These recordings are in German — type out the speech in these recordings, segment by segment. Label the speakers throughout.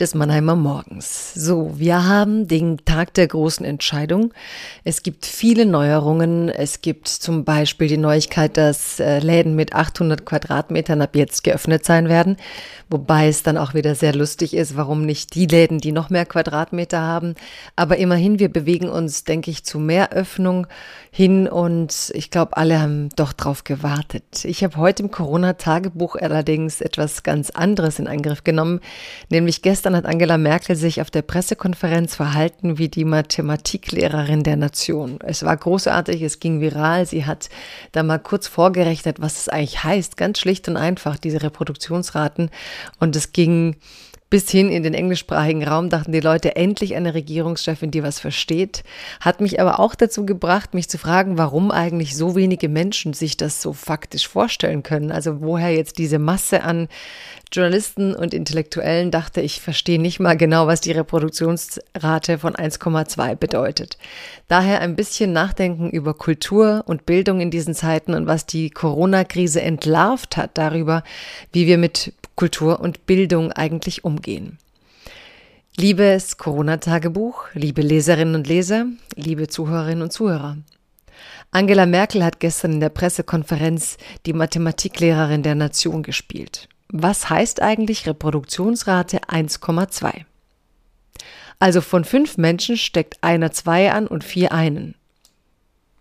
Speaker 1: des Mannheimer Morgens. So, wir haben den Tag der großen Entscheidung. Es gibt viele Neuerungen. Es gibt zum Beispiel die Neuigkeit, dass äh, Läden mit 800 Quadratmetern ab jetzt geöffnet sein werden. Wobei es dann auch wieder sehr lustig ist, warum nicht die Läden, die noch mehr Quadratmeter haben. Aber immerhin, wir bewegen uns, denke ich, zu mehr Öffnung hin und ich glaube, alle haben doch drauf gewartet. Ich habe heute im Corona-Tagebuch allerdings etwas ganz anderes in Angriff genommen, nämlich gestern Gestern hat Angela Merkel sich auf der Pressekonferenz verhalten wie die Mathematiklehrerin der Nation. Es war großartig, es ging viral. Sie hat da mal kurz vorgerechnet, was es eigentlich heißt. Ganz schlicht und einfach, diese Reproduktionsraten. Und es ging bis hin in den englischsprachigen Raum dachten die Leute endlich eine Regierungschefin, die was versteht. Hat mich aber auch dazu gebracht, mich zu fragen, warum eigentlich so wenige Menschen sich das so faktisch vorstellen können. Also woher jetzt diese Masse an Journalisten und Intellektuellen dachte, ich verstehe nicht mal genau, was die Reproduktionsrate von 1,2 bedeutet. Daher ein bisschen nachdenken über Kultur und Bildung in diesen Zeiten und was die Corona-Krise entlarvt hat darüber, wie wir mit Kultur und Bildung eigentlich umgehen. Liebes Corona-Tagebuch, liebe Leserinnen und Leser, liebe Zuhörerinnen und Zuhörer. Angela Merkel hat gestern in der Pressekonferenz die Mathematiklehrerin der Nation gespielt. Was heißt eigentlich Reproduktionsrate 1,2? Also von fünf Menschen steckt einer zwei an und vier einen,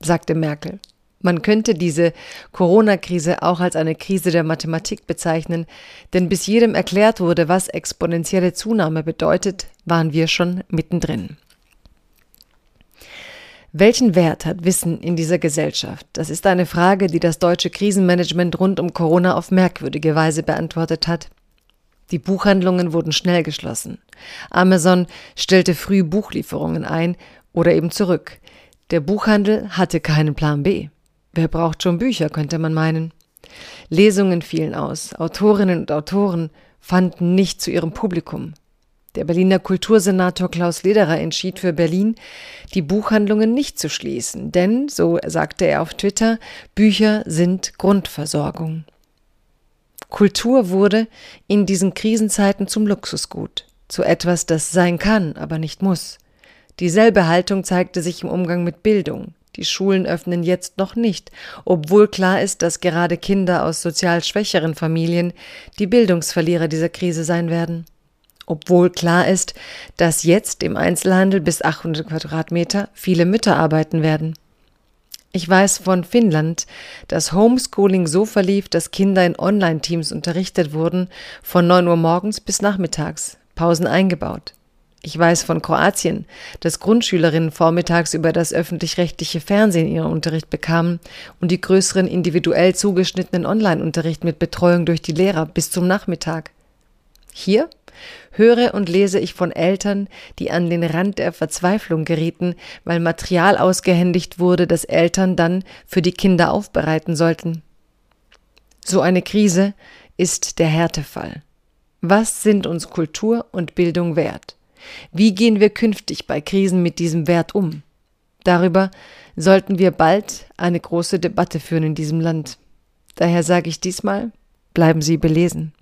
Speaker 1: sagte Merkel. Man könnte diese Corona-Krise auch als eine Krise der Mathematik bezeichnen, denn bis jedem erklärt wurde, was exponentielle Zunahme bedeutet, waren wir schon mittendrin. Welchen Wert hat Wissen in dieser Gesellschaft? Das ist eine Frage, die das deutsche Krisenmanagement rund um Corona auf merkwürdige Weise beantwortet hat. Die Buchhandlungen wurden schnell geschlossen. Amazon stellte früh Buchlieferungen ein oder eben zurück. Der Buchhandel hatte keinen Plan B. Wer braucht schon Bücher, könnte man meinen. Lesungen fielen aus, Autorinnen und Autoren fanden nicht zu ihrem Publikum. Der Berliner Kultursenator Klaus Lederer entschied für Berlin, die Buchhandlungen nicht zu schließen, denn, so sagte er auf Twitter, Bücher sind Grundversorgung. Kultur wurde in diesen Krisenzeiten zum Luxusgut, zu etwas, das sein kann, aber nicht muss. Dieselbe Haltung zeigte sich im Umgang mit Bildung. Die Schulen öffnen jetzt noch nicht, obwohl klar ist, dass gerade Kinder aus sozial schwächeren Familien die Bildungsverlierer dieser Krise sein werden. Obwohl klar ist, dass jetzt im Einzelhandel bis 800 Quadratmeter viele Mütter arbeiten werden. Ich weiß von Finnland, dass Homeschooling so verlief, dass Kinder in Online-Teams unterrichtet wurden, von 9 Uhr morgens bis nachmittags, Pausen eingebaut. Ich weiß von Kroatien, dass Grundschülerinnen vormittags über das öffentlich-rechtliche Fernsehen ihren Unterricht bekamen und die größeren individuell zugeschnittenen Online-Unterricht mit Betreuung durch die Lehrer bis zum Nachmittag. Hier höre und lese ich von Eltern, die an den Rand der Verzweiflung gerieten, weil Material ausgehändigt wurde, das Eltern dann für die Kinder aufbereiten sollten. So eine Krise ist der Härtefall. Was sind uns Kultur und Bildung wert? Wie gehen wir künftig bei Krisen mit diesem Wert um? Darüber sollten wir bald eine große Debatte führen in diesem Land. Daher sage ich diesmal, bleiben Sie belesen.